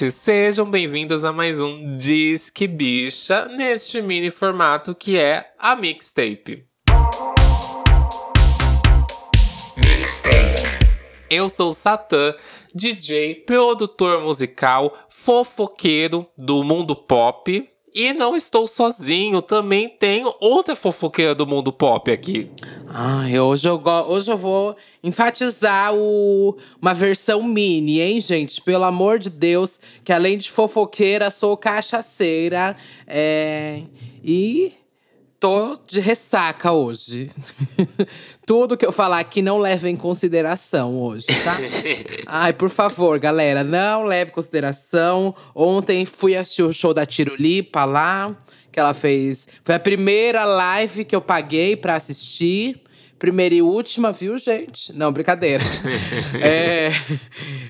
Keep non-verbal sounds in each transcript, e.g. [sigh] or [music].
Gente! Sejam bem-vindos a mais um Disque Bicha, neste mini formato que é a mixtape. Eu sou o Satã, DJ, produtor musical, fofoqueiro do mundo pop. E não estou sozinho, também tenho outra fofoqueira do mundo pop aqui. Ai, hoje eu, hoje eu vou enfatizar o, uma versão mini, hein, gente? Pelo amor de Deus, que além de fofoqueira, sou cachaceira. É, e tô de ressaca hoje. [laughs] Tudo que eu falar aqui não leva em consideração hoje, tá? [laughs] Ai, por favor, galera, não leve em consideração. Ontem fui assistir o show da Tirulipa lá, que ela fez. Foi a primeira live que eu paguei para assistir. Primeira e última, viu, gente? Não, brincadeira. [laughs] é,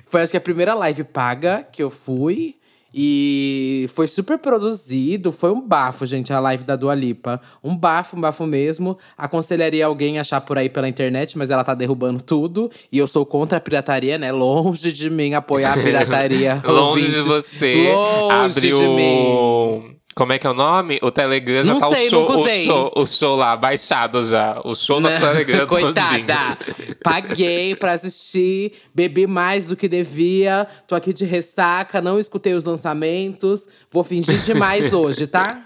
foi acho que a primeira live paga que eu fui. E foi super produzido, foi um bafo, gente, a live da Dua Lipa. Um bafo, um bafo mesmo. Aconselharia alguém a achar por aí pela internet, mas ela tá derrubando tudo. E eu sou contra a pirataria, né? Longe de mim apoiar a pirataria. [laughs] Longe de você. Longe Abre de mim. Como é que é o nome? O Telegram já Não tá sei, o, show, o, usei. show, o show lá, baixado já. O show Né? do [laughs] Telegram [laughs] Coitada. todinho. Paguei pra assistir, bebi mais do que devia. Tô aqui de ressaca, não escutei os lançamentos. Vou fingir demais [laughs] hoje, tá?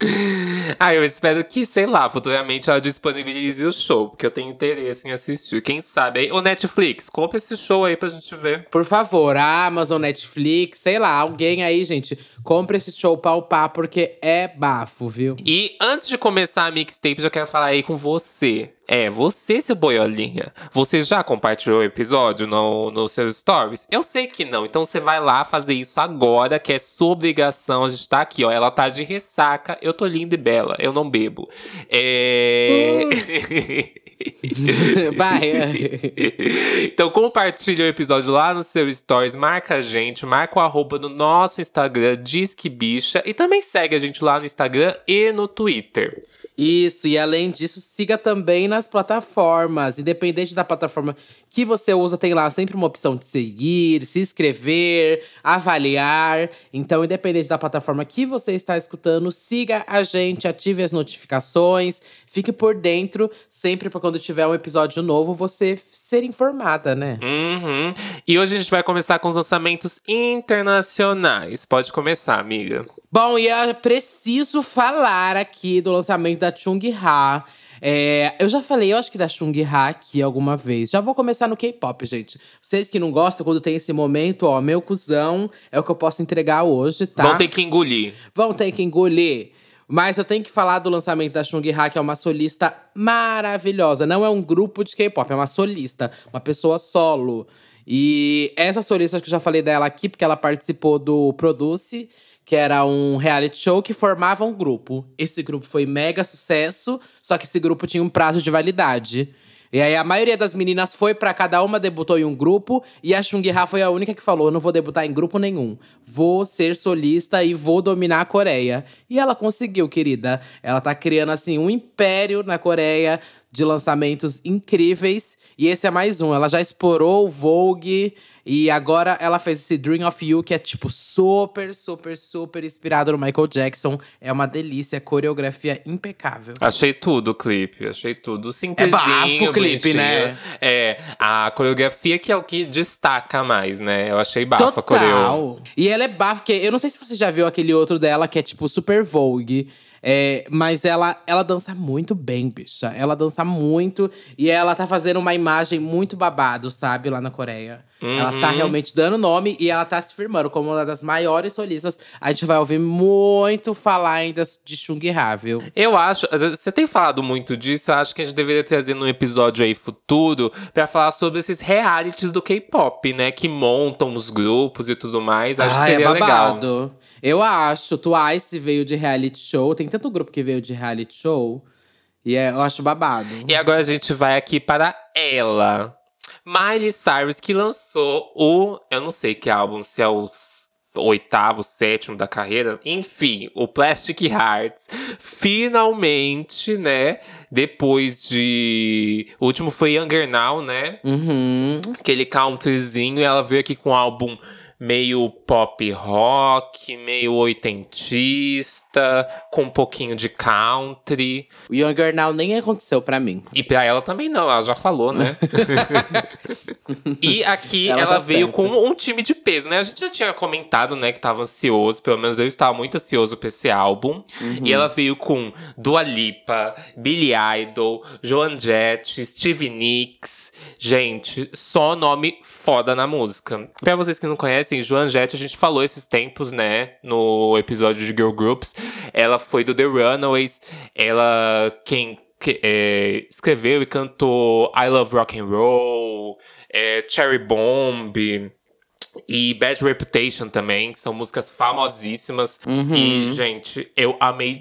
[laughs] Ah, eu espero que, sei lá, futuramente ela disponibilize o show, porque eu tenho interesse em assistir. Quem sabe aí? Ô, Netflix, compra esse show aí pra gente ver. Por favor, Amazon, Netflix, sei lá, alguém aí, gente, compra esse show pra upar, porque é bafo, viu? E antes de começar a mixtape, já quero falar aí com você. É, você, seu boiolinha. Você já compartilhou o episódio no, no seus stories? Eu sei que não, então você vai lá fazer isso agora, que é sua obrigação. A gente tá aqui, ó. Ela tá de ressaca, eu tô linda e bela, eu não bebo. É. [laughs] Vai. então compartilha o episódio lá no seu stories, marca a gente, marca o arroba no nosso Instagram, Disque Bicha, e também segue a gente lá no Instagram e no Twitter. Isso, e além disso, siga também nas plataformas. Independente da plataforma que você usa, tem lá sempre uma opção de seguir, se inscrever, avaliar. Então, independente da plataforma que você está escutando, siga a gente, ative as notificações, fique por dentro, sempre para quando tiver um episódio novo, você ser informada, né? Uhum. E hoje a gente vai começar com os lançamentos internacionais. Pode começar, amiga. Bom, e eu preciso falar aqui do lançamento da Chung Ha. É, eu já falei, eu acho que da Chung Ha aqui alguma vez. Já vou começar no K-pop, gente. Vocês que não gostam, quando tem esse momento, ó, meu cuzão é o que eu posso entregar hoje, tá? Vão ter que engolir. Vão ter que engolir. Mas eu tenho que falar do lançamento da Chung Ha, que é uma solista maravilhosa. Não é um grupo de K-pop, é uma solista, uma pessoa solo. E essa solista, acho que eu já falei dela aqui, porque ela participou do Produce, que era um reality show que formava um grupo. Esse grupo foi mega sucesso, só que esse grupo tinha um prazo de validade. E aí a maioria das meninas foi pra cada uma debutou em um grupo e a Chung Ha foi a única que falou: "Eu não vou debutar em grupo nenhum. Vou ser solista e vou dominar a Coreia". E ela conseguiu, querida. Ela tá criando assim um império na Coreia de lançamentos incríveis e esse é mais um. Ela já explorou o Vogue e agora ela fez esse Dream of You, que é tipo super, super, super inspirado no Michael Jackson. É uma delícia, coreografia impecável. Achei tudo o clipe, achei tudo. É Simplesinho, bafo o clipe, né? É, a coreografia que é o que destaca mais, né? Eu achei bafo a coreo. Total. E ela é bafo, porque eu não sei se você já viu aquele outro dela que é tipo super Vogue. É, mas ela, ela dança muito bem, bicha. Ela dança muito e ela tá fazendo uma imagem muito babado, sabe, lá na Coreia. Ela Uhum. tá realmente dando nome e ela tá se firmando como uma das maiores solistas. A gente vai ouvir muito falar ainda de Chung Ha, viu? Eu acho, você tem falado muito disso, acho que a gente deveria trazer num episódio aí futuro pra falar sobre esses realities do K-pop, né? Que montam os grupos e tudo mais. Acho que Ah, é seria legal. babado. Eu acho. Twice veio de reality show. Tem tanto grupo que veio de reality show. E é, eu acho babado. E agora a gente vai aqui para ela. Miley Cyrus, que lançou o. Eu não sei que álbum, se é o oitavo, sétimo da carreira. Enfim, o Plastic Hearts finalmente, né? Depois de. O último foi Younger Now, né? Uhum. Aquele countryzinho. E ela veio aqui com um álbum meio pop rock, meio oitentista, com um pouquinho de country. O Younger Now nem aconteceu pra mim. E pra ela também não, ela já falou, né? [laughs] e aqui ela, Ela tá veio certa. com um time de peso, né? A gente já tinha comentado, né, que tava ansioso, pelo menos eu estava muito ansioso pra esse álbum. E ela veio com Dua Lipa, Billy Idol, Joan Jett, Stevie Nicks. Gente, só nome foda na música. Pra vocês que não conhecem, Joan Jett, a gente falou esses tempos, né, no episódio de Girl Groups. Ela foi do The Runaways, ela quem que- é, escreveu e cantou I Love Rock and Roll, é, Cherry Bomb e Bad Reputation também, que são músicas famosíssimas. E, gente, eu amei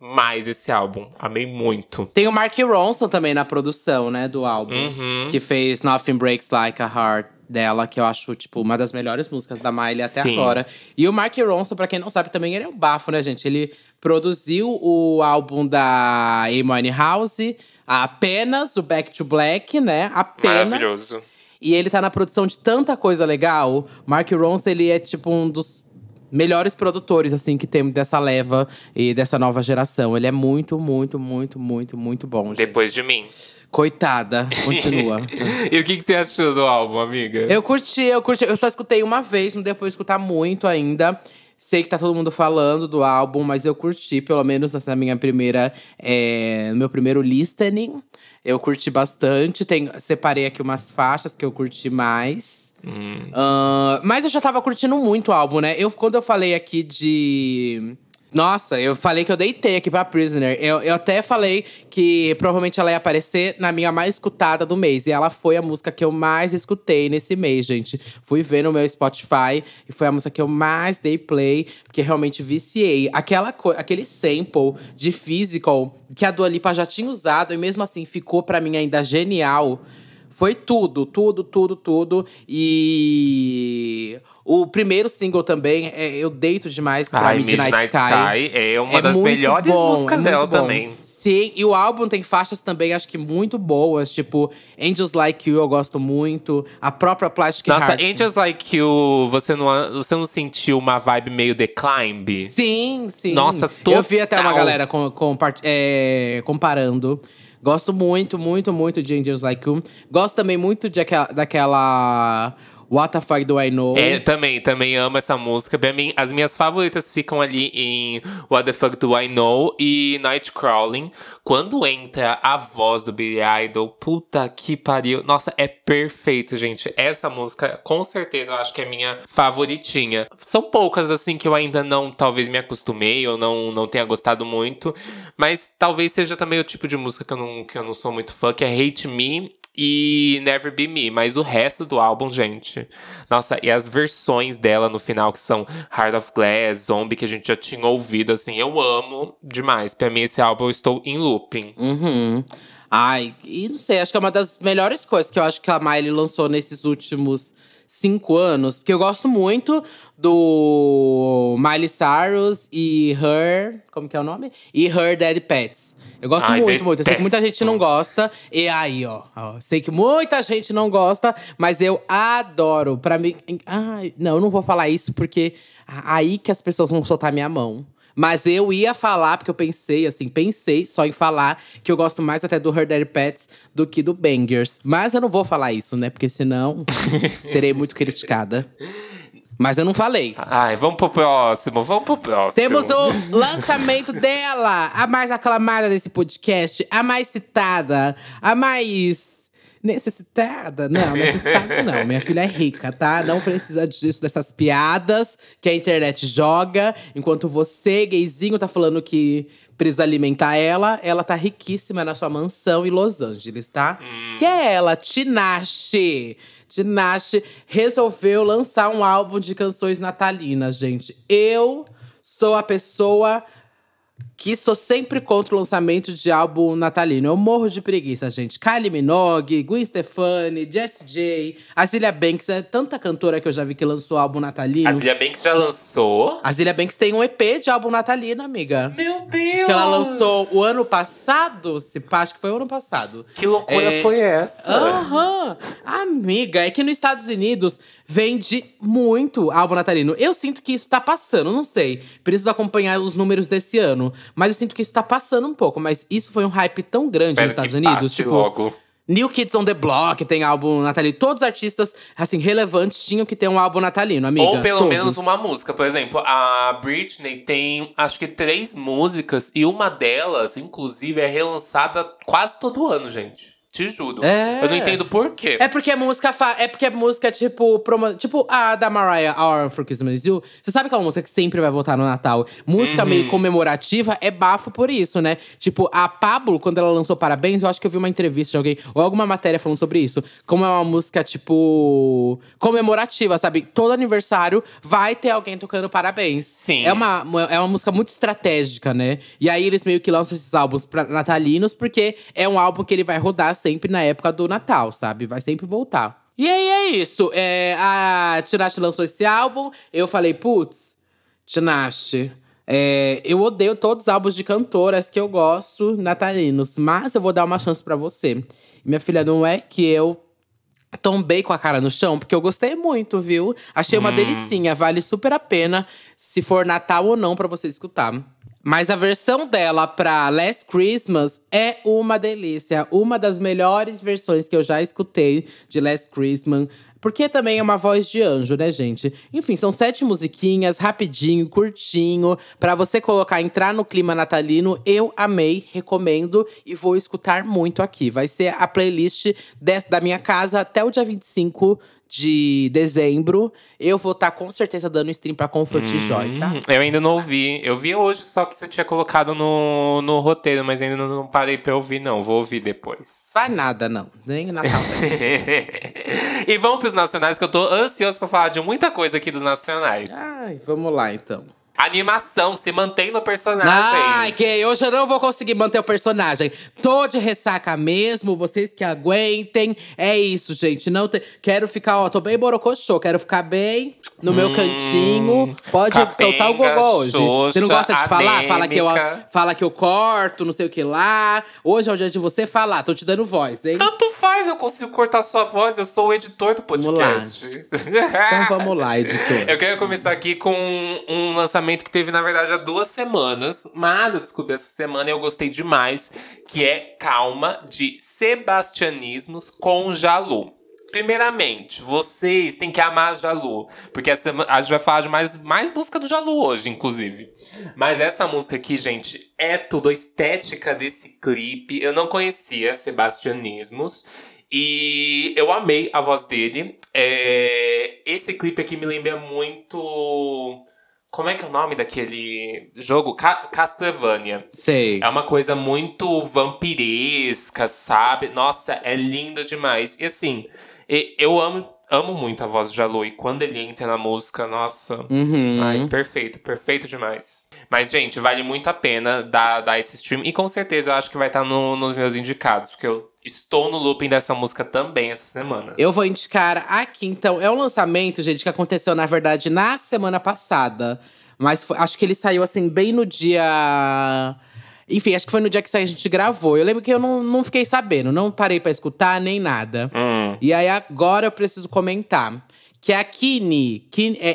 demais esse álbum. Amei muito. Tem o Mark Ronson também na produção, né, do álbum. Uhum. Que fez Nothing Breaks Like a Heart dela, que eu acho, tipo, uma das melhores músicas da Miley até Sim. agora. E o Mark Ronson, pra quem não sabe, também ele é um bafo, né, gente? Ele produziu o álbum da Amy House, apenas o Back to Black, né? Apenas. Maravilhoso. E ele tá na produção de tanta coisa legal. Mark Ronson, ele é tipo um dos melhores produtores, assim, que temos dessa leva e dessa nova geração. Ele é muito, muito, muito, muito, muito bom, gente. Depois de mim. Coitada, continua. [laughs] e o que, que você achou do álbum, amiga? eu curti, eu curti. Eu só escutei uma vez, não depois escutar muito ainda. Sei que tá todo mundo falando do álbum, mas eu curti, pelo menos nessa minha primeira. É, no meu primeiro listening. Eu curti bastante. Tem, separei aqui umas faixas que eu curti mais. Ah, mas eu já tava curtindo muito o álbum, né? Eu, quando eu falei aqui de. Nossa, eu falei que eu deitei aqui pra Prisoner. Eu, eu até falei que provavelmente ela ia aparecer na minha mais escutada do mês. E ela foi a música que eu mais escutei nesse mês, gente. Fui ver no meu Spotify e foi a música que eu mais dei play, porque realmente viciei. Aquela aquele sample de Physical que a Dua Lipa já tinha usado e mesmo assim ficou pra mim ainda genial. Foi tudo, tudo, tudo, tudo. E o primeiro single também, é, eu deito demais pra Ai, Midnight, Midnight Sky. Sky é uma É das melhores bom, músicas é dela muito bom. também. Sim, e o álbum tem faixas também, acho que muito boas. Tipo, Angels Like You eu gosto muito. A própria Plastic Nossa, Hearts. Angels Like You, você não, você não sentiu uma vibe meio The Climb? Sim, sim. Nossa, Eu vi até uma total. galera com, com, é, comparando. Gosto muito, muito, muito de Angels Like You. Gosto também muito de aquela, daquela What the Fuck Do I Know. É, também, também amo essa música. Mim, as minhas favoritas ficam ali em What the Fuck Do I Know e Nightcrawling. Quando entra a voz do Billy Idol, puta que pariu. Nossa, é perfeito, gente. Essa música, com certeza, eu acho que é minha favoritinha. São poucas, assim, que eu ainda não, talvez, me acostumei ou não, não tenha gostado muito. Mas talvez seja também o tipo de música que eu não, que eu não sou muito fã, que é Hate Me e Never Be Me, mas o resto do álbum, gente. Nossa, e as versões dela no final, que são Heart of Glass, Zombie, que a gente já tinha ouvido, assim, eu amo demais. Pra mim, esse álbum eu estou em looping. Uhum. Ai, e não sei, acho que é uma das melhores coisas que eu acho que a Miley lançou nesses últimos cinco anos. Porque eu gosto muito do Miley Cyrus e Her. Como que é o nome? E Her Dead Pets. Eu gosto Ai, muito, muito. Eu sei que muita gente não gosta. E aí, ó, ó. Sei que muita gente não gosta, mas eu adoro. Pra mim. Ai, não, eu não vou falar isso porque aí que as pessoas vão soltar minha mão. Mas eu ia falar, porque eu pensei, assim, pensei só em falar que eu gosto mais até do Her Daddy Pets do que do Bangers. Mas eu não vou falar isso, né? Porque senão [laughs] serei muito criticada. Mas eu não falei. Ai, vamos pro próximo, vamos pro próximo. Temos o lançamento dela, a mais aclamada desse podcast, a mais citada, a mais necessitada. Não, necessitada [laughs] não. Minha filha é rica, tá? Não precisa disso, dessas piadas que a internet joga. Enquanto você, gayzinho, tá falando que precisa alimentar ela, ela tá riquíssima na sua mansão em Los Angeles, tá? Que é ela, Tinashe. Tinashe resolveu lançar um álbum de canções natalinas, gente. Eu sou a pessoa que sou sempre contra o lançamento de álbum natalino. Eu morro de preguiça, gente. Kylie Minogue, Gwen Stefani, Jessie J, Azilia Banks. É tanta cantora que eu já vi que lançou álbum natalino. A Zilia Banks já lançou? A Zilia Banks tem um EP de álbum natalino, amiga. Meu Deus! Que ela lançou o ano passado, se pá, acho que foi o ano passado. Que loucura É. foi essa? Aham. Amiga, é que nos Estados Unidos vende muito álbum natalino. Eu sinto que isso tá passando, não sei. Preciso acompanhar os números desse ano. Mas eu sinto que isso tá passando um pouco. Mas isso foi um hype tão grande Espero nos Estados Unidos. Tipo, logo. New Kids on the Block tem álbum natalino. Todos os artistas, assim, relevantes tinham que ter um álbum natalino, amiga. Ou pelo Todos. menos uma música. Por exemplo, a Britney tem acho que três músicas e uma delas, inclusive, é relançada quase todo ano, gente. Te juro. É. Eu não entendo por quê. É porque é música é porque é música tipo promo... tipo a da Mariah Our for Christmas Is You. Você sabe aquela música que sempre vai voltar no Natal? Música meio Uhum. comemorativa é bafo por isso, né? Tipo a Pablo quando ela lançou Parabéns, eu acho que eu vi uma entrevista de alguém ou alguma matéria falando sobre isso. Como é uma música tipo comemorativa, sabe? Todo aniversário vai ter alguém tocando Parabéns. Sim. É uma é uma música muito estratégica, né? E aí eles meio que lançam esses álbuns pra natalinos porque é um álbum que ele vai rodar sempre na época do Natal, sabe? Vai sempre voltar. E aí é isso. É, a Tinashe lançou esse álbum. Eu falei, putz, Tinashe. é, eu odeio todos os álbuns de cantoras que eu gosto natalinos, mas eu vou dar uma chance pra você. Minha filha, não é que eu tombei com a cara no chão, porque eu gostei muito, viu? Achei uma delicinha, vale super a pena, se for Natal ou não, pra você escutar. Mas a versão dela pra Last Christmas é uma delícia. Uma das melhores versões que eu já escutei de Last Christmas. Porque também é uma voz de anjo, né, gente? Enfim, são sete musiquinhas, rapidinho, curtinho, pra você colocar, entrar no clima natalino. Eu amei, recomendo e vou escutar muito aqui. Vai ser a playlist da minha casa até o dia 25 de dezembro. Eu vou estar com certeza dando stream pra Comfort Joy, tá? Hum, Eu ainda não ouvi. Eu vi hoje só que você tinha colocado no, no roteiro, mas ainda não, não parei pra ouvir, não. Vou ouvir depois. Vai nada, não. Nem Natal. [laughs] e vamos pros nacionais, que eu tô ansioso pra falar de muita coisa aqui dos nacionais. Ai, vamos lá então. Animação, se mantém no personagem. Ai, gay, hoje eu não vou conseguir manter o personagem. Tô de ressaca mesmo, vocês que aguentem. É isso, gente. Não te... Quero ficar, ó, tô bem borocochô. Quero ficar bem no meu cantinho. Pode capenga, soltar o gogó hoje. Você não gosta de falar? Fala que, eu, fala que eu corto, não sei o que lá. Hoje é o dia de você falar. Tô te dando voz, hein? Tanto faz, eu consigo cortar sua voz, eu sou o editor do podcast. Então vamos lá, editor. [laughs] Eu quero começar aqui com um lançamento que teve, na verdade, há duas semanas, mas eu descobri essa semana e eu gostei demais, que é Calma, de Sebastianismos com Jalu. Primeiramente, vocês têm que amar Jalu, porque essa, a gente vai falar de mais, mais música do Jalu hoje, inclusive. Mas essa música aqui, gente, é tudo a estética desse clipe. Eu não conhecia Sebastianismos. E eu amei a voz dele. É, esse clipe aqui me lembra muito. Como é que é o nome daquele jogo? Ca Castlevania. Sei. É uma coisa muito vampiresca, sabe? Nossa, é lindo demais. E assim, eu amo, amo muito a voz de Jalu. E quando ele entra na música, nossa. Uhum. Ai, perfeito, perfeito demais. Mas, gente, vale muito a pena dar, dar esse stream. E com certeza eu acho que vai estar no- nos meus indicados, porque eu estou no looping dessa música também essa semana. Eu vou indicar aqui, então. É um lançamento, gente, que aconteceu, na verdade, na semana passada. Mas foi- acho que ele saiu, assim, bem no dia. Enfim, acho que foi no dia que a gente gravou. Eu lembro que eu não, não fiquei sabendo, não parei pra escutar nem nada. Hum. E aí agora eu preciso comentar. Que é a Kini. Kini é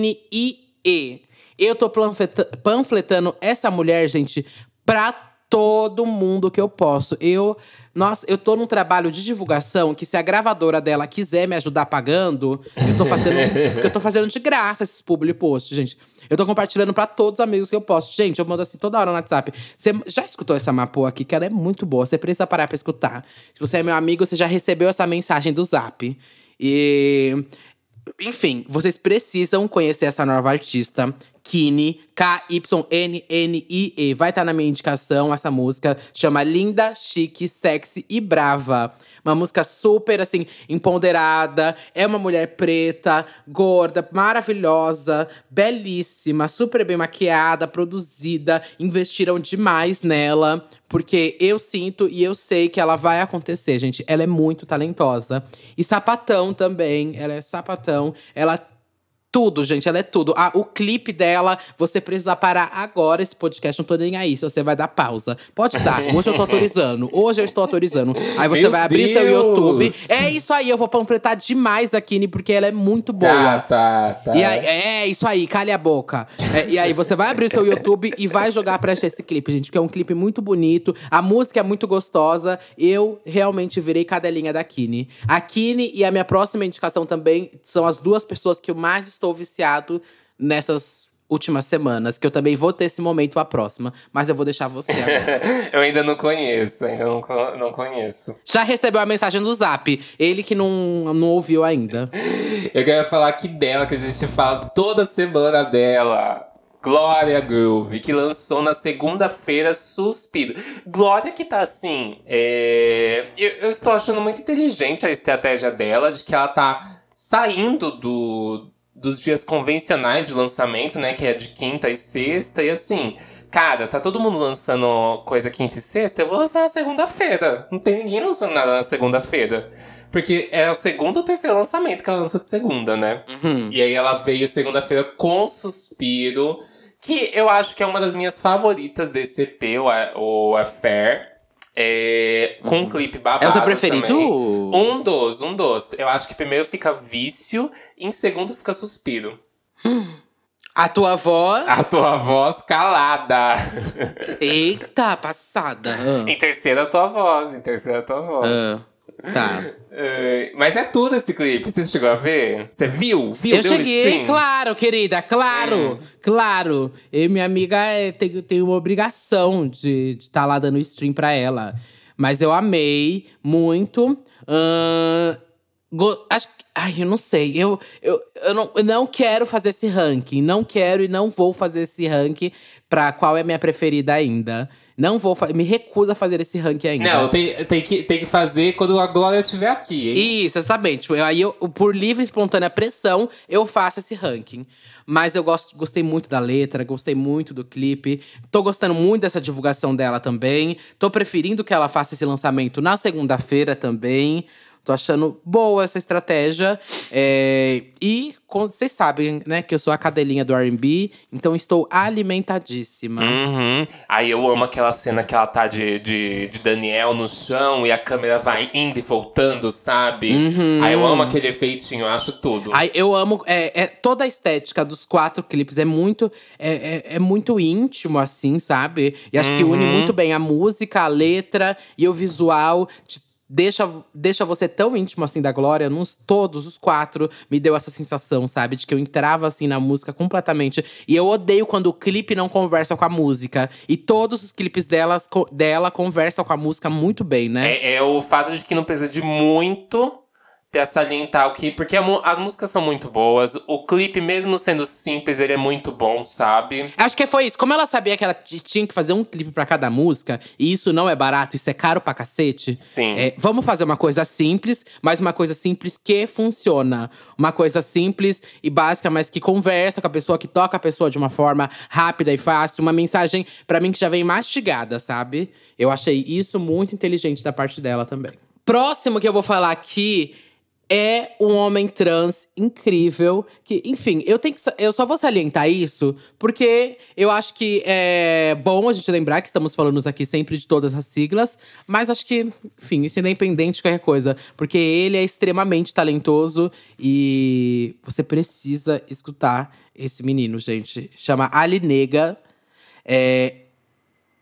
K-Y-N-N-I-E. Eu tô panfleta- panfletando essa mulher, gente, pra todo mundo que eu posso. Eu. Nossa, eu tô num trabalho de divulgação que se a gravadora dela quiser me ajudar pagando, eu tô fazendo. [laughs] eu tô fazendo de graça esses public posts, gente. Eu tô compartilhando pra todos os amigos que eu posto. Gente, eu mando assim toda hora no WhatsApp. Você já escutou essa Mapô aqui, que ela é muito boa. Você precisa parar pra escutar. Se você é meu amigo, você já recebeu essa mensagem do Zap. E. Enfim, vocês precisam conhecer essa nova artista, Kine, K-Y-N-N-I-E. Vai estar tá na minha indicação essa música. Chama Linda, Chique, Sexy e Brava. Uma música super, assim, empoderada. É uma mulher preta, gorda, maravilhosa, belíssima, super bem maquiada, produzida. Investiram demais nela. Porque eu sinto e eu sei que ela vai acontecer, gente. Ela é muito talentosa. E sapatão também. Ela é sapatão. Ela tudo, gente, ela é tudo. Ah, o clipe dela, você precisa parar agora esse podcast. Não tô nem aí, se você vai dar pausa. Pode dar. [laughs] Hoje eu tô autorizando. Hoje eu estou autorizando. Aí você Meu vai abrir Deus. seu YouTube. É isso aí, eu vou panfletar demais a Kine, porque ela é muito boa. Tá, tá, tá. E aí, é isso aí, calha a boca. É, e aí você vai abrir seu YouTube e vai jogar pra achar esse clipe, gente, porque é um clipe muito bonito. A música é muito gostosa. Eu realmente virei cadelinha da Kine. A Kine e a minha próxima indicação também são as duas pessoas que eu mais estou viciado nessas últimas semanas, que eu também vou ter esse momento a próxima, mas eu vou deixar você [laughs] eu ainda não conheço, ainda não, não conheço. Já recebeu a mensagem do Zap, ele que não, não ouviu ainda. [laughs] Eu quero falar aqui dela, que a gente fala toda semana dela. Glória Groove, que lançou na segunda-feira Suspiro. Glória que tá assim. é, Eu, eu estou achando muito inteligente a estratégia dela, de que ela tá saindo do, dos dias convencionais de lançamento, né? Que é de quinta e sexta. E assim, cara, tá todo mundo lançando coisa quinta e sexta. Eu vou lançar na segunda-feira. Não tem ninguém lançando nada na segunda-feira. Porque é o segundo ou terceiro lançamento que ela lança de segunda, né? E aí ela veio segunda-feira com Suspiro, que eu acho que é uma das minhas favoritas desse EP, o, o Affair. É, com um clipe babado É o seu preferido? também. Um dos, um dos. Eu acho que primeiro fica Vício, e em segundo fica Suspiro. A tua voz. A tua voz calada. Eita, passada. Ah. em terceiro a tua voz, em terceiro a tua voz. Ah, tá. É, mas é tudo esse clipe, você chegou a ver? Você viu? Viu? Eu Deu cheguei, claro, querida, claro, claro. Eu e minha amiga é, tem, tem uma obrigação de estar lá dando stream pra ela. Mas eu amei muito. Ahn, go- acho que. Ai, eu não sei. Eu, eu, eu, não, eu não quero fazer esse ranking. Não quero e não vou fazer esse ranking pra qual é a minha preferida ainda. Não vou Me recuso a fazer esse ranking ainda. Não, tem, tem, que, tem que fazer quando a Glória estiver aqui, hein? Isso, exatamente. Tipo, aí eu, por livre e espontânea pressão, eu faço esse ranking. Mas eu gosto, gostei muito da letra, gostei muito do clipe. Tô gostando muito dessa divulgação dela também. Tô preferindo que ela faça esse lançamento na segunda-feira também. Tô achando boa essa estratégia. É, e vocês sabem, né, que eu sou a cadelinha do RB, então estou alimentadíssima. Uhum. Aí eu amo aquela cena que ela tá de, de, de Daniel no chão e a câmera vai indo e voltando, sabe? Aí eu amo aquele efeitinho, eu acho tudo. Ai, eu amo. É, é- toda a estética dos quatro clipes é muito. É, é, é muito íntimo, assim, sabe? E acho que une muito bem a música, a letra e o visual. Deixa, deixa você tão íntimo assim da Glória. Nos, todos os quatro me deu essa sensação, sabe? De que eu entrava assim na música completamente. E eu odeio quando o clipe não conversa com a música. E todos os clipes delas, dela conversam com a música muito bem, né? É, é o fato de que não precisa de muito salientar o que. Porque as músicas são muito boas. O clipe, mesmo sendo simples, ele é muito bom, sabe? Acho que foi isso. Como ela sabia que ela tinha que fazer um clipe pra cada música, e isso não é barato, isso é caro pra cacete. Sim. é, vamos fazer uma coisa simples, mas uma coisa simples que funciona. Uma coisa simples e básica, mas que conversa com a pessoa, que toca a pessoa de uma forma rápida e fácil. Uma mensagem, pra mim, que já vem mastigada, sabe? Eu achei isso muito inteligente da parte dela também. Próximo que eu vou falar aqui é um homem trans incrível. Que, enfim, eu tenho que, eu só vou salientar isso porque eu acho que é bom a gente lembrar que estamos falando aqui sempre de todas as siglas, mas acho que, enfim, isso é independente de qualquer coisa, porque ele é extremamente talentoso e você precisa escutar esse menino, gente. Chama Ali Nega. É,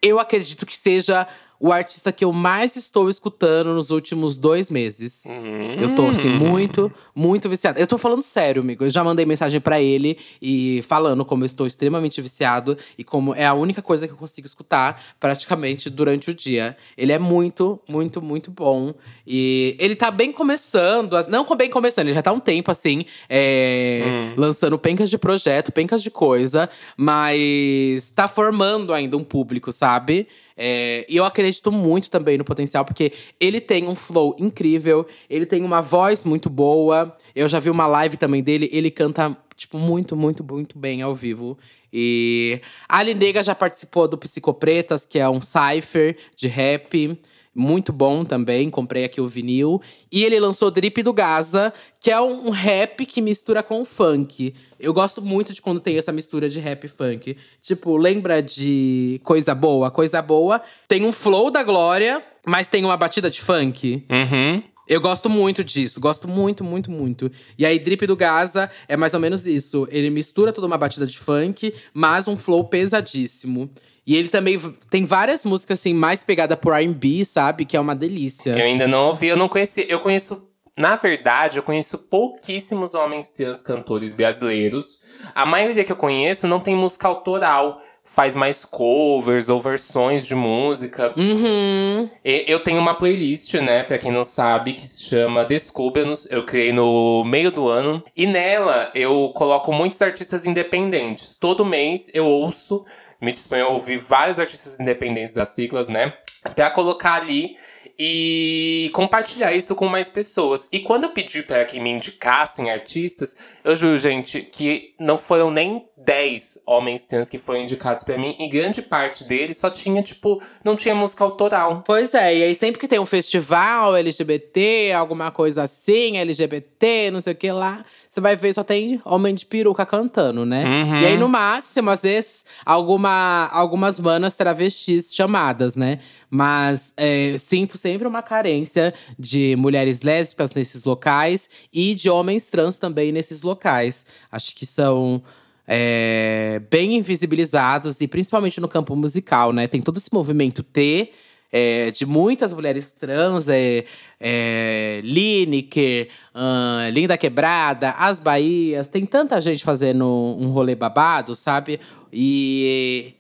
eu acredito que seja o artista que eu mais estou escutando nos últimos dois meses. Uhum. Eu tô, assim, muito, muito viciada. Eu tô falando sério, amigo. Eu já mandei mensagem para ele e falando como eu estou extremamente viciado e como é a única coisa que eu consigo escutar praticamente durante o dia. Ele é muito, muito, muito bom. E ele tá bem começando, não bem começando, ele já tá há um tempo assim, é, hum. lançando pencas de projeto, pencas de coisa, mas tá formando ainda um público, sabe? É, e eu acredito muito também no potencial, porque ele tem um flow incrível, ele tem uma voz muito boa. Eu já vi uma live também dele, ele canta, tipo, muito, muito, muito bem ao vivo. E a Nega já participou do Psicopretas, que é um cipher de rap muito bom também. Comprei aqui o vinil. E ele lançou Drip do Gaza, que é um rap que mistura com funk. Eu gosto muito de quando tem essa mistura de rap e funk. Tipo, lembra de Coisa Boa? Coisa Boa tem um flow da Glória, mas tem uma batida de funk. Uhum. Eu gosto muito disso, gosto muito, muito, muito. E aí, Drip do Gaza é mais ou menos isso. Ele mistura toda uma batida de funk, mas um flow pesadíssimo. E ele também tem várias músicas, assim, mais pegada por R&B, sabe? Que é uma delícia. Eu ainda não ouvi, eu não conheci. Eu conheço na verdade, eu conheço pouquíssimos homens trans cantores brasileiros. A maioria que eu conheço não tem música autoral faz mais covers ou versões de música. Uhum. eu tenho uma playlist, né, pra quem não sabe, que se chama Descubra-nos. Eu criei no meio do ano. E nela eu coloco muitos artistas independentes. Todo mês eu ouço, me disponho a ouvir vários artistas independentes das siglas, né, pra colocar ali e compartilhar isso com mais pessoas. E quando eu pedi para que me indicassem artistas, eu juro, gente, que não foram nem 10 homens trans que foram indicados para mim, e grande parte deles só tinha, tipo, não tinha música autoral. Pois é, e aí sempre que tem um festival LGBT, alguma coisa assim, LGBT, não sei o que lá, você vai ver só tem homem de peruca cantando, né? Uhum. E aí, no máximo, às vezes, alguma, algumas manas travestis chamadas, né? Mas é, sinto sempre uma carência de mulheres lésbicas nesses locais e de homens trans também nesses locais. Acho que são é, bem invisibilizados, e principalmente no campo musical, né? Tem todo esse movimento T. É, de muitas mulheres trans, é, é, Lineker, uh, Linda Quebrada, As Bahias, tem tanta gente fazendo um rolê babado, sabe? E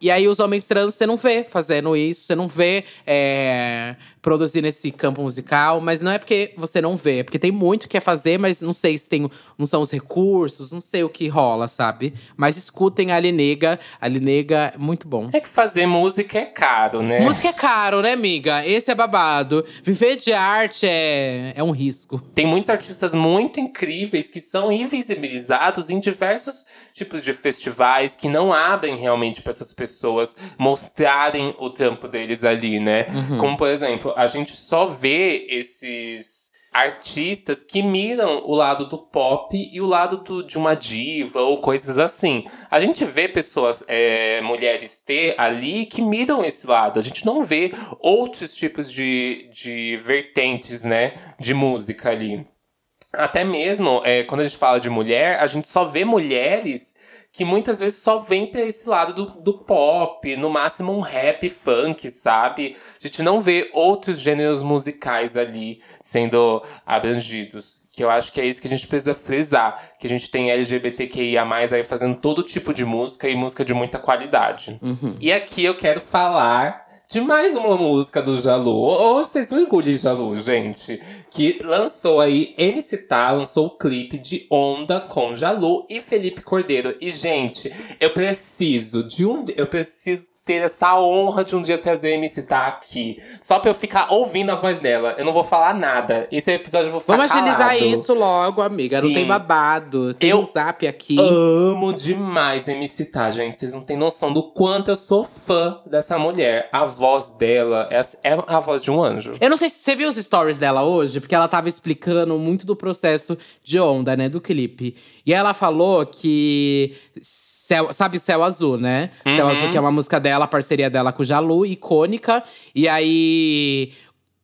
e aí os homens trans você não vê fazendo isso, você não vê é, produzir nesse campo musical, mas não é porque você não vê, é porque tem muito que é fazer, mas não sei se tem, não são os recursos, não sei o que rola, sabe? Mas escutem a Alinega, a Alinega é muito bom. É que fazer música é caro, né? Música é caro, né, amiga? Esse é babado. Viver de arte é, é um risco. Tem muitos artistas muito incríveis que são invisibilizados em diversos tipos de festivais que não abrem realmente para essas pessoas mostrarem o trampo deles ali, né? Uhum. Como, por exemplo, a gente só vê esses artistas que miram o lado do pop e o lado do, de uma diva ou coisas assim. A gente vê pessoas, é, mulheres T ali que miram esse lado. A gente não vê outros tipos de, de vertentes, né, de música ali. Até mesmo, é, quando a gente fala de mulher, a gente só vê mulheres que muitas vezes só vem pra esse lado do, do pop, no máximo um rap funk, sabe? A gente não vê outros gêneros musicais ali sendo abrangidos. Que eu acho que é isso que a gente precisa frisar. Que a gente tem LGBTQIA aí fazendo todo tipo de música e música de muita qualidade. Uhum. E aqui eu quero falar de mais uma música do Jalu. Hoje vocês mergulhem Jalu, gente. Que lançou aí, MC Tá lançou o clipe de Onda com Jalu e Felipe Cordeiro. E, gente, eu preciso de um. Eu preciso ter essa honra de um dia trazer a MC tá aqui. Só pra eu ficar ouvindo a voz dela. Eu não vou falar nada. Esse episódio eu vou ficar Vamos agilizar calado. isso logo, amiga. Sim. Não tem babado. Tem eu um zap aqui. Amo demais MC tá, gente. Vocês não têm noção do quanto eu sou fã dessa mulher. A voz dela é, é a voz de um anjo. Eu não sei se você viu os stories dela hoje, porque ela tava explicando muito do processo de onda, né, do clipe. E ela falou que Céu, sabe Céu Azul, né? Uhum. Céu Azul, que é uma música dela, parceria dela com o Jalu, icônica. E aí,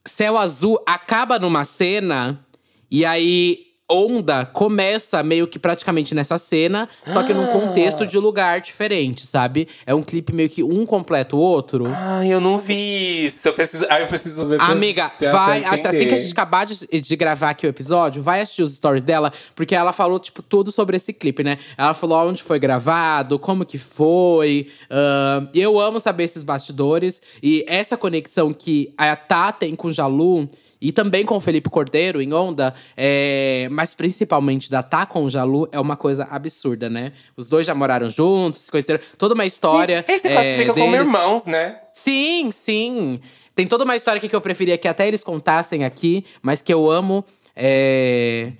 Céu Azul acaba numa cena, e aí Onda começa meio que praticamente nessa cena, só que num contexto de lugar diferente, sabe? É um clipe meio que um completa o outro. Ai, eu não vi isso. Eu preciso, ai, eu preciso ver. Amiga, pra- vai. pra Assim, assim que a gente acabar de, de gravar aqui o episódio, vai assistir os stories dela, porque ela falou, tipo, tudo sobre esse clipe, né? Ela falou onde foi gravado, como que foi. E eu amo saber esses bastidores. E essa conexão que a Tá tem com o Jalu. E também com o Felipe Cordeiro em Onda, é, mas principalmente da Tá com o Jalu, é uma coisa absurda, né? Os dois já moraram juntos, se conheceram. Toda uma história. Eles se é, classificam como deles. irmãos, né? Sim, sim. Tem toda uma história aqui que eu preferia que até eles contassem aqui, mas que eu amo. é,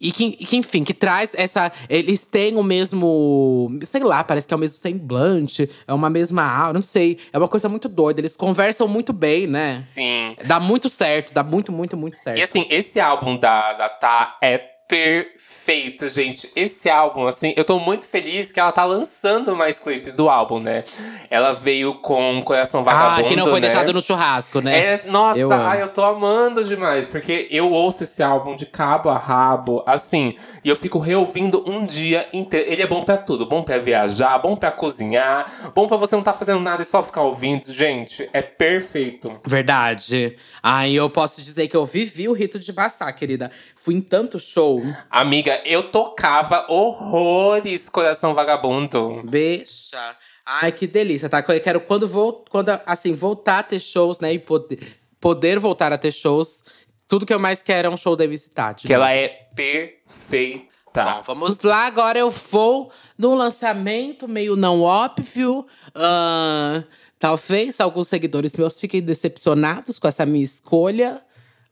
E que, que, enfim, que traz essa. Eles têm o mesmo. Sei lá, parece que é o mesmo semblante, é uma mesma aura, não sei. É uma coisa muito doida. Eles conversam muito bem, né? Sim. Dá muito certo, dá muito, muito, muito certo. E assim, esse álbum da, da Tá é perfeito, gente. Esse álbum, assim, eu tô muito feliz que ela tá lançando mais clipes do álbum, né? Ela veio com Coração Vagabundo, ah, que não foi né? deixado no churrasco, né? É, nossa, Eu ai, eu tô amando demais, porque eu ouço esse álbum de cabo a rabo, assim, e eu fico reouvindo um dia inteiro. Ele é bom pra tudo, bom pra viajar, bom pra cozinhar, bom pra você não tá fazendo nada e só ficar ouvindo. Gente, é perfeito. Verdade. Aí eu posso dizer que eu vivi o rito de Bassá, querida. Fui em tanto show. Amiga, eu tocava horrores Coração Vagabundo. Beixa. Ai, que delícia, tá? Eu quero quando vou, quando assim, voltar a ter shows, né? E poder, poder voltar a ter shows. Tudo que eu mais quero é um show da Visitade. Que ela é perfeita. Bom, vamos lá, agora eu vou num lançamento meio não óbvio. Ahn, talvez alguns seguidores meus fiquem decepcionados com essa minha escolha.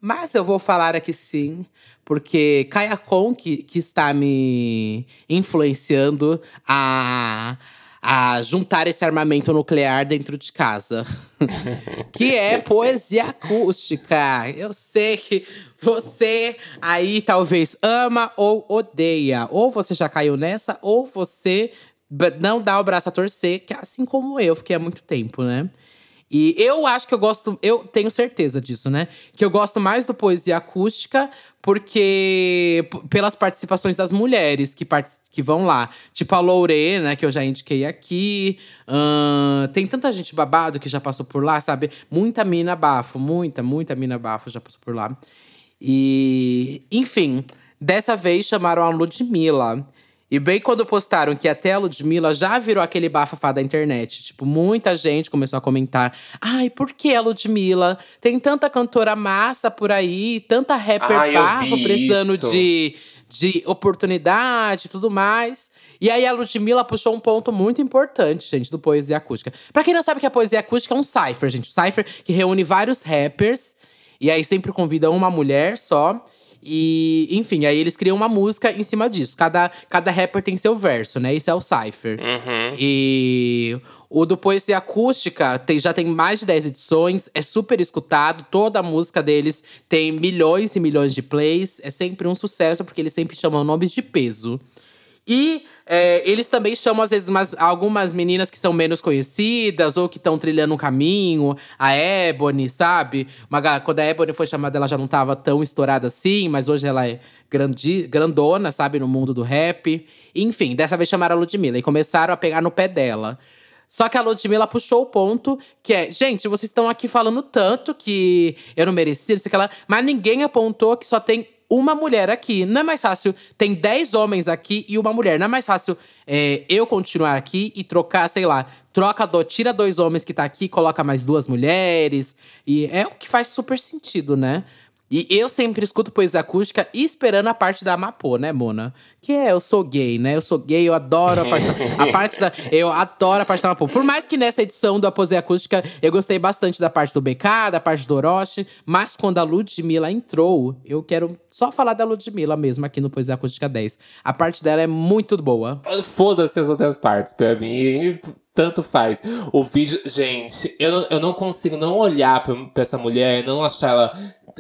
Mas eu vou falar aqui sim, porque Kaya Kon, que, que está me influenciando a, a juntar esse armamento nuclear dentro de casa. [laughs] que é poesia acústica. Eu sei que você aí talvez ama ou odeia. Ou você já caiu nessa, ou você não dá o braço a torcer, que é assim como eu, fiquei há muito tempo, né? E eu acho que eu gosto, eu tenho certeza disso, né? Que eu gosto mais do poesia acústica porque pelas participações das mulheres que, que vão lá. Tipo a Loure, né, que eu já indiquei aqui. Ahn, tem tanta gente babado que já passou por lá, sabe? Muita mina bafo, muita, muita mina bafo já passou por lá. E, enfim, dessa vez chamaram a Ludmilla. E bem quando postaram que até a Ludmilla já virou aquele bafafá da internet. Tipo, muita gente começou a comentar. Ai, por que a Ludmilla? Tem tanta cantora massa por aí, tanta rapper bafo vi precisando isso. de, de oportunidade e tudo mais. E aí a Ludmilla puxou um ponto muito importante, gente, do Poesia Acústica. Pra quem não sabe que é Poesia Acústica, é um cypher, gente. Um cypher que reúne vários rappers. E aí sempre convida uma mulher só. E, enfim, aí eles criam uma música em cima disso. Cada, cada rapper tem seu verso, né? Isso é o Cypher. E o do Poesia Acústica tem, já tem mais de 10 edições, é super escutado. Toda a música deles tem milhões e milhões de plays. É sempre um sucesso, porque eles sempre chamam nomes de peso. E é, eles também chamam, às vezes, umas, algumas meninas que são menos conhecidas ou que estão trilhando um caminho. A Ebony, sabe? Uma, quando a Ebony foi chamada, ela já não tava tão estourada assim, mas hoje ela é grandi, grandona, sabe? No mundo do rap. Enfim, dessa vez chamaram a Ludmilla e começaram a pegar no pé dela. Só que a Ludmilla puxou o ponto que é, gente, vocês estão aqui falando tanto que eu não merecia, não sei o que lá, mas ninguém apontou que só tem uma mulher aqui. Não é mais fácil. Tem 10 homens aqui e uma mulher. Não é mais fácil é, eu continuar aqui e trocar, sei lá, troca, do, tira dois homens que tá aqui, coloca mais duas mulheres. E é o que faz super sentido, né? E eu sempre escuto poesia acústica esperando a parte da Mapô, né, Mona? Que é, eu sou gay, né? Eu sou gay, eu adoro a parte, da, a [laughs] parte da. Eu adoro a parte da Mapô. Por mais que nessa edição da poesia acústica eu gostei bastante da parte do BK, da parte do Orochi, mas quando a Ludmilla entrou, eu quero só falar da Ludmilla mesmo aqui no Poesia Acústica 10. A parte dela é muito boa. Foda-se as outras partes pra mim. Tanto faz. O vídeo. Gente, eu, não- eu não consigo não olhar pra, pra essa mulher, não achar ela.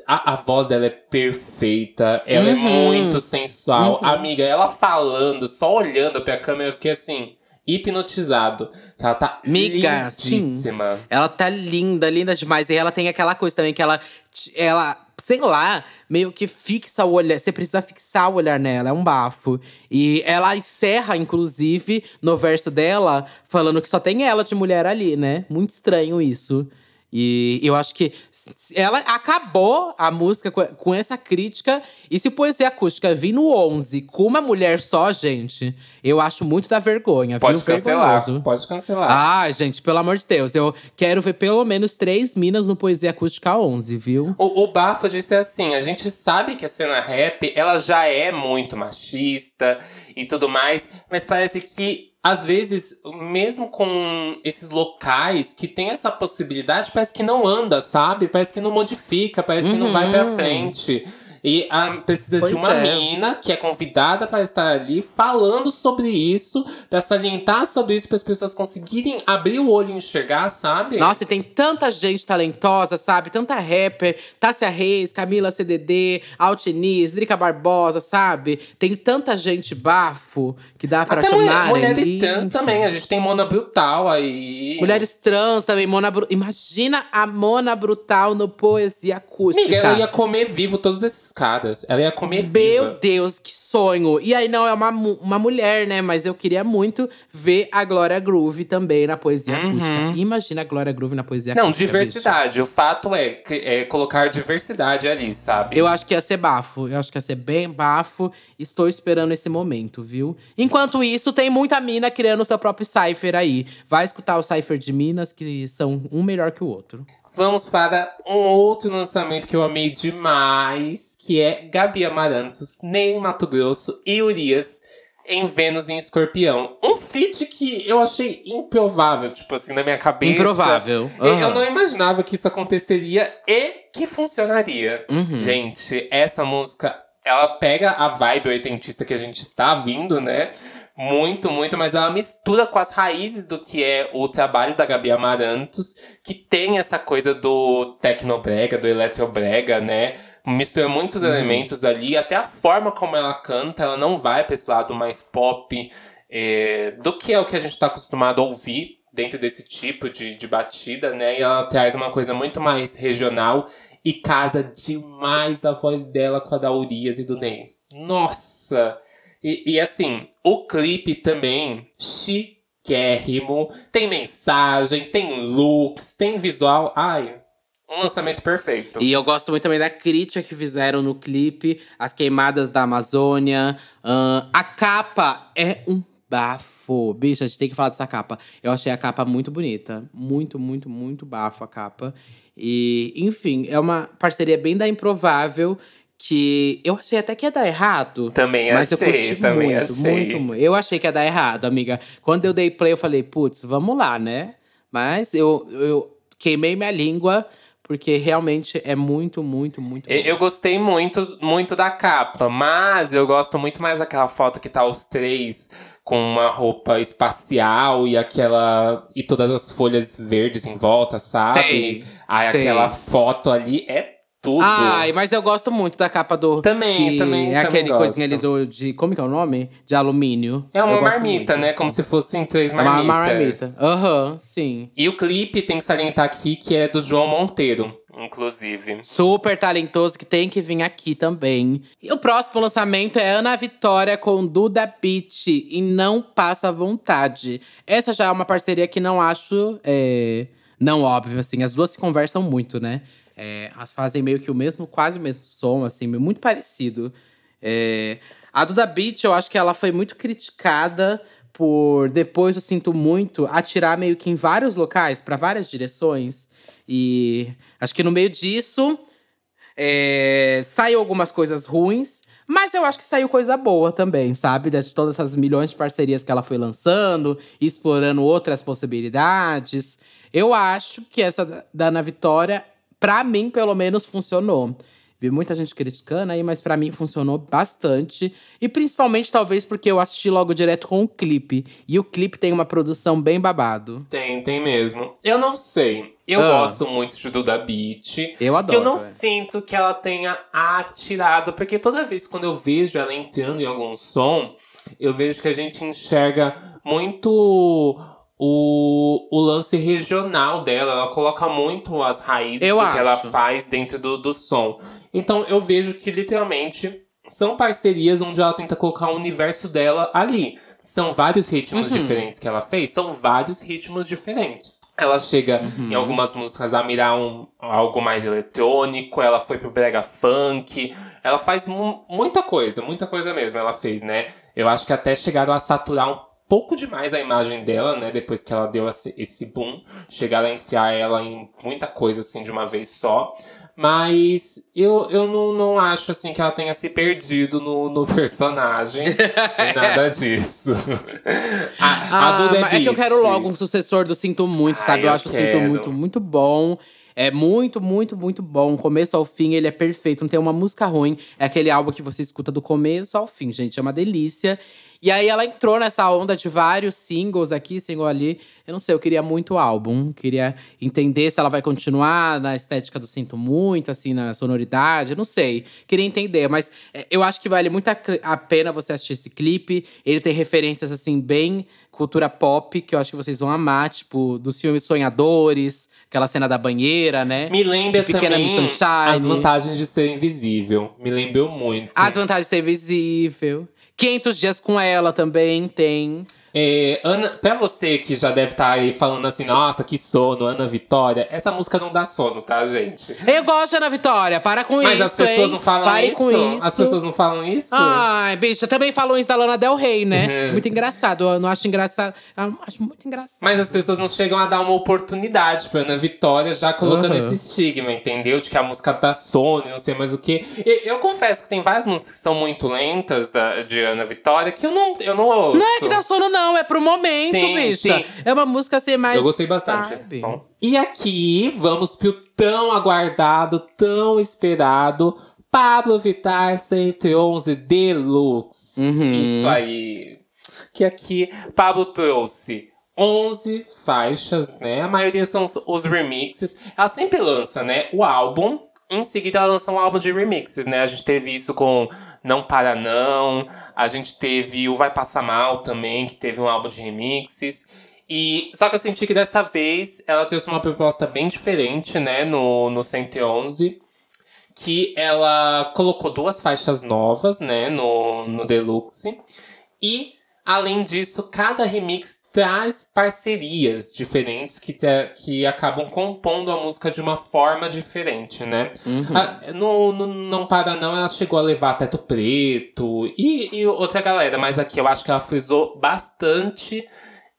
A, a voz dela é perfeita. Ela é Uhum. muito sensual. Amiga, ela falando, só olhando pra câmera, eu fiquei assim. Hipnotizado. Ela tá Miga, sim. lindíssima. Ela tá linda, linda demais. E ela tem aquela coisa também que ela, ela sei lá, meio que fixa o olhar. Você precisa fixar o olhar nela, é um bafo. E ela encerra, inclusive, no verso dela, falando que só tem ela de mulher ali, né? Muito estranho isso. E eu acho que ela acabou a música com essa crítica. E se poesia acústica vir no 11 com uma mulher só, gente, eu acho muito da vergonha. Pode viu? cancelar. Vergonhoso. Pode cancelar. Ah, gente, pelo amor de Deus. Eu quero ver pelo menos três minas no Poesia Acústica 11, viu? O, o Bafo disse assim: a gente sabe que a cena rap ela já é muito machista e tudo mais, mas parece que às vezes, mesmo com esses locais que tem essa possibilidade, parece que não anda, sabe? Parece que não modifica, parece que não vai pra Uhum. frente. E ah, precisa Pois de uma é. mina que é convidada para estar ali falando sobre isso, pra salientar sobre isso, para as pessoas conseguirem abrir o olho e enxergar, sabe? Nossa, e tem tanta gente talentosa, sabe? Tanta rapper. Tássia Reis, Camila CDD, Altiniz, Drica Barbosa, sabe? Tem tanta gente bafo que dá pra Até mulher, chamar. mulheres trans também. A gente tem Mona Brutal aí. Mulheres trans também, Mona Bru... Imagina a Mona Brutal no Poesia Acústica. Amiga, ela ia comer vivo todos esses caras. Ela ia comer Meu viva. Deus, que sonho! E aí, não é uma, uma mulher, né? Mas eu queria muito ver a Glória Groove também na poesia acústica. Imagina a Glória Groove na poesia Uhum. Não, acústica. diversidade. O fato é, é colocar diversidade ali, sabe? bicho. Eu acho que ia ser bafo. Eu acho que ia ser bem bafo. Estou esperando esse momento, viu? Enquanto isso, tem muita mina criando o seu próprio cipher aí. Vai escutar o cipher de Minas, que são um melhor que o outro. Vamos para um outro lançamento que eu amei demais, que é Gabi Amarantos, Ney Mato Grosso e Urias em Vênus em Escorpião. Um feat que eu achei improvável, tipo assim, na minha cabeça. Improvável. E Eu não imaginava que isso aconteceria e que funcionaria. Uhum. Gente, essa música, ela pega a vibe oitentista que a gente está vindo, né? Muito, muito, mas ela mistura com as raízes do que é o trabalho da Gabi Amarantos, que tem essa coisa do tecnobrega, do eletrobrega, né? Mistura muitos elementos ali, até a forma como ela canta, ela não vai pra esse lado mais pop, é, do que é o que a gente tá acostumado a ouvir dentro desse tipo de, de batida, né? E ela traz uma coisa muito mais regional e casa demais a voz dela com a da Urias e do Ney. Nossa! E, e assim, o clipe também, chiquérrimo. Tem mensagem, tem looks, tem visual. Ai, um lançamento perfeito. E eu gosto muito também da crítica que fizeram no clipe, as queimadas da Amazônia. ahn, a capa é um bafo. Bicho, a gente tem que falar dessa capa. Eu achei a capa muito bonita. Muito, muito, muito bafo a capa. E, enfim, é uma parceria bem da Improvável. Que eu achei até que ia dar errado. Também mas eu achei, curti também muito, achei. muito, muito. Eu achei que ia dar errado, amiga. Quando eu dei play, eu falei, putz, vamos lá, né? Mas eu, eu queimei minha língua, porque realmente é muito, muito, muito Eu, eu gostei muito, muito da capa, mas eu gosto muito mais daquela foto que tá os três com uma roupa espacial e aquela. e todas as folhas verdes em volta, sabe? Sei, Aí sei. aquela foto ali é tudo. Ai, mas eu gosto muito da capa do. Também, que também, É também aquele gosto. coisinha ali do, de. Como que é o nome? De alumínio. é uma gosto marmita, muito. né? Como se fossem três É uma marmitas. marmita. Aham, sim. E o clipe tem que salientar aqui que é do João Monteiro, inclusive. Super talentoso que tem que vir aqui também. E o próximo lançamento é Ana Vitória com Duda Beat e Não Passa Vontade. Essa já é uma parceria que não acho é, não óbvio, assim. As duas se conversam muito, né? É, elas fazem meio que o mesmo, quase o mesmo som, assim, muito parecido. É, a Duda Beat, eu acho que ela foi muito criticada por depois eu sinto muito atirar meio que em vários locais, para várias direções. E acho que no meio disso é, saiu algumas coisas ruins, mas eu acho que saiu coisa boa também, sabe? De todas essas milhões de parcerias que ela foi lançando, explorando outras possibilidades. Eu acho que essa da Ana Vitória, pra mim, pelo menos, funcionou. Vi muita gente criticando aí, mas pra mim funcionou bastante. E principalmente, talvez, porque eu assisti logo direto com o clipe. E o clipe tem uma produção bem babado. Tem, tem mesmo. Eu não sei. Eu Ah. gosto muito de Duda Beat. Eu Que adoro. eu não é. sinto que ela tenha atirado, porque toda vez quando eu vejo ela entrando em algum som, eu vejo que a gente enxerga muito o, o lance regional dela. Ela coloca muito as raízes Eu do acho. que ela faz dentro do, do som. Então eu vejo que literalmente são parcerias onde ela tenta colocar o universo dela ali. São vários ritmos Uhum. diferentes que ela fez, são vários ritmos diferentes. Ela chega Uhum. em algumas músicas a mirar um, algo mais eletrônico, ela foi pro brega funk, ela faz mu- muita coisa, muita coisa mesmo ela fez, né? Eu acho que até chegaram a saturar um pouco demais a imagem dela, né? Depois que ela deu esse, esse boom, chegaram a enfiar ela em muita coisa assim de uma vez só. Mas eu, eu não, não acho assim que ela tenha se perdido no, no [laughs] personagem. nem nada [laughs] disso. [laughs] a, a Duda mas é que eu quero logo um sucessor do Sinto Muito, Ai, sabe? Eu, eu acho o Sinto. Muito muito bom. É muito, muito, muito bom. Começo ao fim, ele é perfeito. Não tem uma música ruim. É aquele álbum que você escuta do começo ao fim, gente. É uma delícia. E aí ela entrou nessa onda de vários singles aqui, single ali. Eu não sei, eu queria muito o álbum. Queria entender se ela vai continuar na estética do Sinto Muito, assim, na sonoridade. Eu não sei. Queria entender, mas é, eu acho que vale muito a, pena você assistir esse clipe. Ele tem referências, assim, bem cultura pop, que eu acho que vocês vão amar, tipo, dos filmes Sonhadores, aquela cena da banheira, né? Me lembra de Pequena também Sunshine. as vantagens de ser invisível. Me lembrou muito. As vantagens de ser visível. 500 dias com ela também tem. É, Ana, pra você que já deve estar aí falando assim, nossa, que sono, Ana Vitória, essa música não dá sono, tá, gente? Eu gosto de Ana Vitória, para com Mas isso, as pessoas hein? não falam Pare isso? com isso. As pessoas não falam isso? Ai, bicha, também falam isso da Lana Del Rey, né? [laughs] muito engraçado. Eu não acho engraçado. Eu acho muito engraçado. Mas as pessoas não chegam a dar uma oportunidade pra Ana Vitória, já colocando Aham. esse estigma, entendeu? De que a música dá sono e não sei mais o quê. E eu confesso que tem várias músicas que são muito lentas da, de Ana Vitória que eu não, eu não ouço. Não é que dá sono, não, é pro momento, Sim, bicha. sim. É uma música assim mais. Eu gostei bastante desse som. E aqui, vamos pro tão aguardado, tão esperado Pablo Vittar 111 Deluxe. Uhum. Isso aí. Que aqui, Pablo trouxe 11 faixas, né? A maioria são os, os remixes. Ela sempre lança, né? O álbum. Em seguida, ela lança um álbum de remixes, né? A gente teve isso com Não Para Não. A gente teve o Vai Passar Mal também, que teve um álbum de remixes. E só que eu senti que dessa vez ela trouxe uma proposta bem diferente, né? No, no 111 que ela colocou duas faixas novas, né, no, no Deluxe. E, além disso, cada remix traz parcerias diferentes que, te- que acabam compondo a música de uma forma diferente, né? A- no, no Não Para Não, ela chegou a levar Teto Preto e, e outra galera, mas aqui eu acho que ela frisou bastante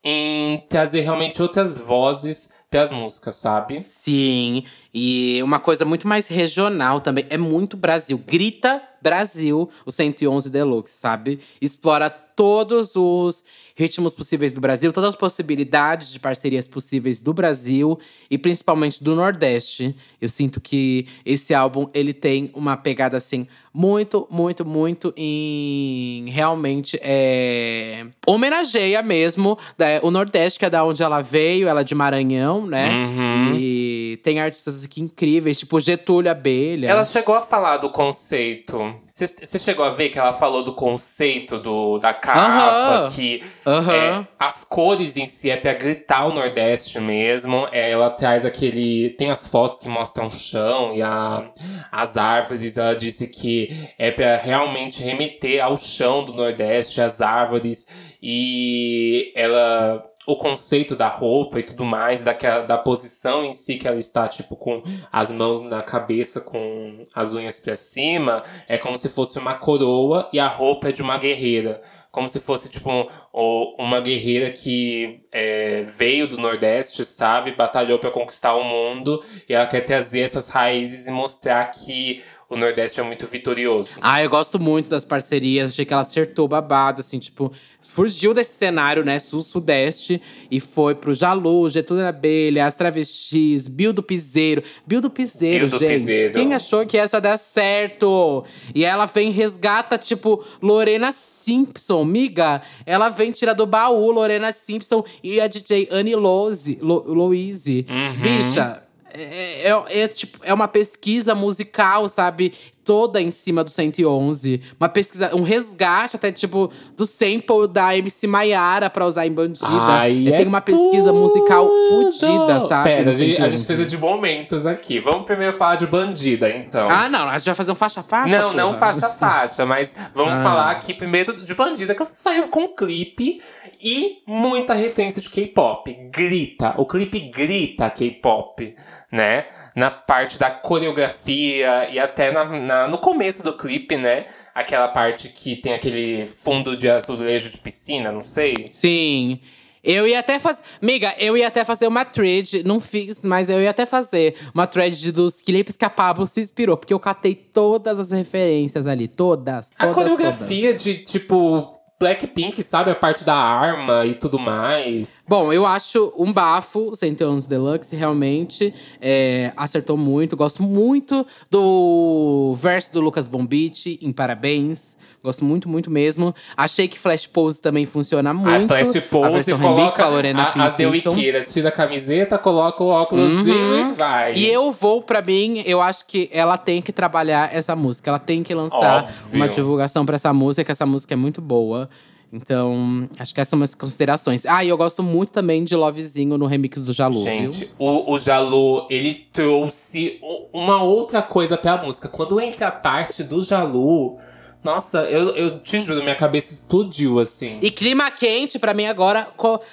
em trazer realmente outras vozes pras músicas, sabe? Sim, e uma coisa muito mais regional também. É muito Brasil. Grita Brasil, o 111 Deluxe, sabe? Explora todos os ritmos possíveis do Brasil, todas as possibilidades de parcerias possíveis do Brasil e principalmente do Nordeste. Eu sinto que esse álbum ele tem uma pegada assim muito, muito, muito em realmente é homenageia mesmo né, o Nordeste, que é da onde ela veio, ela é de Maranhão, né? Uhum. E tem artistas aqui incríveis, tipo Getúlio Abelha. Ela chegou a falar do conceito. Você chegou a ver que ela falou do conceito do, da capa, Aham. que Aham. é, as cores em si é pra gritar o Nordeste mesmo. É, ela traz aquele. Tem as fotos que mostram o chão e a, as árvores. Ela disse que é pra realmente remeter ao chão do Nordeste, às árvores. E ela. O conceito da roupa e tudo mais, daquela, da posição em si que ela está, tipo, com as mãos na cabeça, com as unhas pra cima, é como se fosse uma coroa e a roupa é de uma guerreira. Como se fosse, tipo, um- uma guerreira que é, veio do Nordeste, sabe? Batalhou pra conquistar o mundo. E ela quer trazer essas raízes e mostrar que o Nordeste é muito vitorioso. Ah, eu gosto muito das parcerias. Achei que ela acertou babado, assim, tipo, fugiu desse cenário, né, sul-sudeste e foi pro Jalu, Getúlio Abelha, As Travestis, Bill do Piseiro. Bill do Piseiro, Bill do gente. Piseiro. Quem achou que essa ia dar certo? E ela vem e resgata, tipo, Lorena Simpson, miga. Ela vem tirar do baú Lorena Simpson e a DJ Annie Louise. Lo, Louise. Uhum. Bicha, é, é, é, tipo, é uma pesquisa musical, sabe? toda em cima do 111. Uma pesquisa, um resgate até, tipo, do sample da MC Maiara pra usar em Bandida. Ai, é, é tem uma pesquisa musical tudo. fodida, sabe? Pera, a gente, a 111. gente precisa de momentos aqui. Vamos primeiro falar de Bandida, então. Ah, não, a gente vai fazer um faixa-faixa? Não, não porra. faixa a faixa, mas vamos Ah. falar aqui primeiro de Bandida, que ela saiu com um clipe e muita referência de K-pop. Grita, o clipe grita K-pop, né? Na parte da coreografia e até na, na- no começo do clipe, né? Aquela parte que tem aquele fundo de azulejo de piscina, não sei. Sim. Eu ia até fazer. Miga, eu ia até fazer uma thread. Não fiz, mas eu ia até fazer uma thread dos clipes que a Pablo se inspirou. Porque eu catei todas as referências ali. Todas. A todas, coreografia de, tipo, Blackpink, sabe? A parte da arma e tudo mais. Bom, eu acho um bafo, 111 Deluxe, realmente é, acertou muito. Gosto muito do verso do Lucas Bombite, em Parabéns. Gosto muito, muito mesmo. Achei que Flash Pose também funciona muito. A Flash a Pose remix coloca a Lorena a, a Simpson. Wicked, tira a camiseta, coloca o óculosinho e vai. E eu vou, pra mim, eu acho que ela tem que trabalhar essa música. Ela tem que lançar Óbvio. uma divulgação pra essa música, que essa música é muito boa. Então, acho que essas são as considerações. Ah, e eu gosto muito também de Lovezinho no remix do Jalu, viu? Gente, o, o Jalu, ele trouxe uma outra coisa pra música. Quando entra a parte do Jalu, nossa, eu, eu te juro, minha cabeça explodiu, assim. E clima quente, pra mim, agora…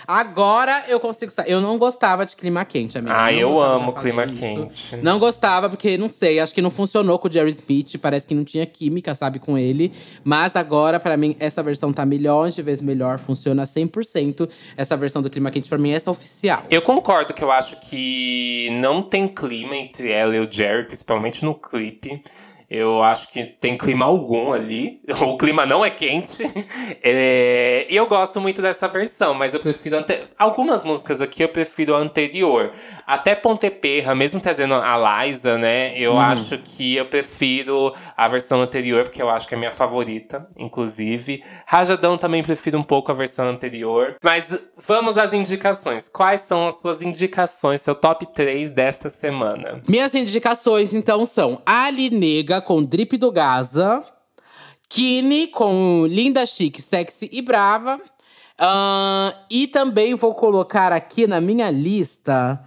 Agora eu consigo… Eu não gostava de clima quente, amiga. Ah, eu gostava, amo clima isso. quente. Não gostava, porque, não sei, acho que não funcionou com o Jerry Smith. Parece que não tinha química, sabe, com ele. Mas agora, pra mim, essa versão tá milhões de vezes melhor. Funciona 100%. Essa versão do clima quente, pra mim, essa é oficial. Eu concordo que eu acho que não tem clima entre ela e o Jerry, principalmente no clipe. Eu acho que tem clima algum ali. [laughs] O clima não é quente. [laughs] É, E eu gosto muito dessa versão, mas eu prefiro. ante- Algumas músicas aqui eu prefiro a anterior. Até Ponte Perra, mesmo trazendo a Liza, né? Eu acho que eu prefiro a versão anterior, porque eu acho que é a minha favorita, inclusive. Rajadão também prefiro um pouco a versão anterior. Mas vamos às indicações. Quais são as suas indicações, seu top 3 desta semana? Minhas indicações, então, são Ali Com Drip do Gaza. Kine com Linda Chique, Sexy e Brava. Ahn, e também vou colocar aqui na minha lista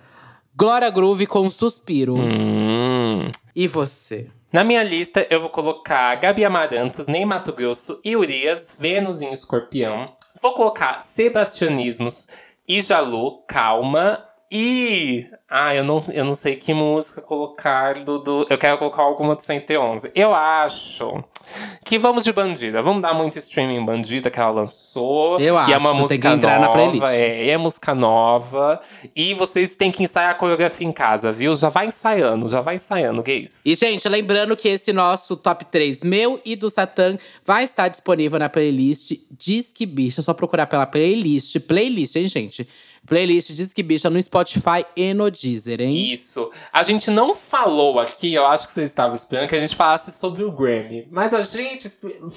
Glória Groove com Suspiro. Hum. E você? Na minha lista, eu vou colocar Gabi Amarantos, Ney Mato Grosso e Urias, Vênus em Escorpião. Vou colocar Sebastianismos e Jalu, Calma. E. Ah, eu não, eu não sei que música colocar do, do. Eu quero colocar alguma do 111. Eu acho que vamos de Bandida. Vamos dar muito streaming Bandida que ela lançou. Eu E é uma acho, música tem que entrar na nova, playlist. É, é música nova. E vocês têm que ensaiar a coreografia em casa, viu? Já vai ensaiando, já vai ensaiando, gays. E, gente, lembrando que esse nosso top 3, meu e do Satã, vai estar disponível na playlist Disque Bicha. É só procurar pela playlist. Playlist, hein, gente? Playlist Disque Bicha no Spotify e no Deezer, hein? Isso. A gente não falou aqui, eu acho que vocês estavam esperando que a gente falasse sobre o Grammy. Mas a gente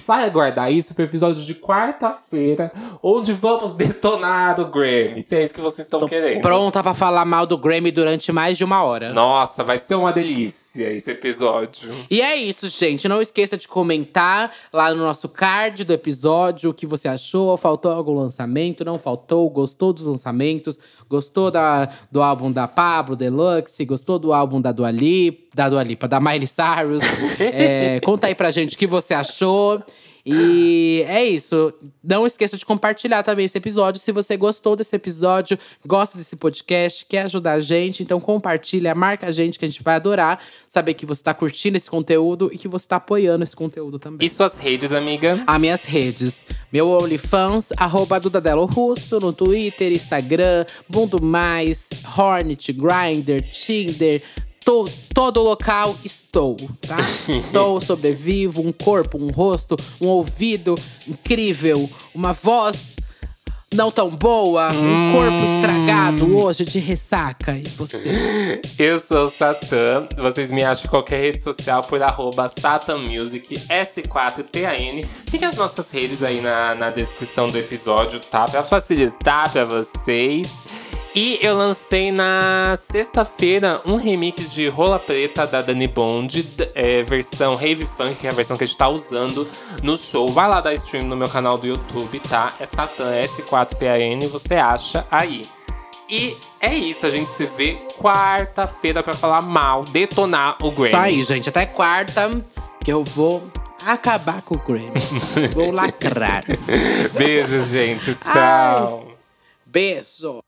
vai aguardar isso pro episódio de quarta-feira, onde vamos detonar o Grammy. Se é isso que vocês estão querendo. Pronta pra falar mal do Grammy durante mais de uma hora. Nossa, vai ser uma delícia esse episódio. E é isso, gente. Não esqueça de comentar lá no nosso card do episódio o que você achou. Faltou algum lançamento? Não faltou? Gostou dos lançamentos? Gostou da, do álbum da Pablo Deluxe? Gostou do álbum da Dua Lipa? Da Dua Lipa, da Miley Cyrus? [laughs] É, conta aí pra gente o que você achou. E é isso. Não esqueça de compartilhar também esse episódio. Se você gostou desse episódio, gosta desse podcast, quer ajudar a gente, então compartilha, marca a gente que a gente vai adorar saber que você tá curtindo esse conteúdo e que você tá apoiando esse conteúdo também. E suas redes, amiga? As minhas redes. Meu OnlyFans, arroba Dudadelo Russo, no Twitter, Instagram, Mundo Mais, Hornet, Grindr, Tinder. To, todo local estou, tá? [laughs] estou, sobrevivo, um corpo, um rosto, um ouvido incrível, uma voz não tão boa, um corpo estragado hoje de ressaca. E você? [laughs] Eu sou o Satã. Vocês me acham em qualquer rede social por arroba SatanMusic, S4TAN. Fiquem as nossas redes aí na, na descrição do episódio, tá? Pra facilitar pra vocês. E eu lancei na sexta-feira um remix de Rola Preta da Dani Bond, é, versão Rave Funk, que é a versão que a gente tá usando no show. Vai lá dar stream no meu canal do YouTube, tá? É Satan S4TAN, você acha aí. E é isso, a gente se vê quarta-feira para falar mal, detonar o Grammy. Isso aí, gente. Até quarta que eu vou acabar com o Grammy. [laughs] vou lacrar. Beijo, gente. Tchau. Ai, beijo.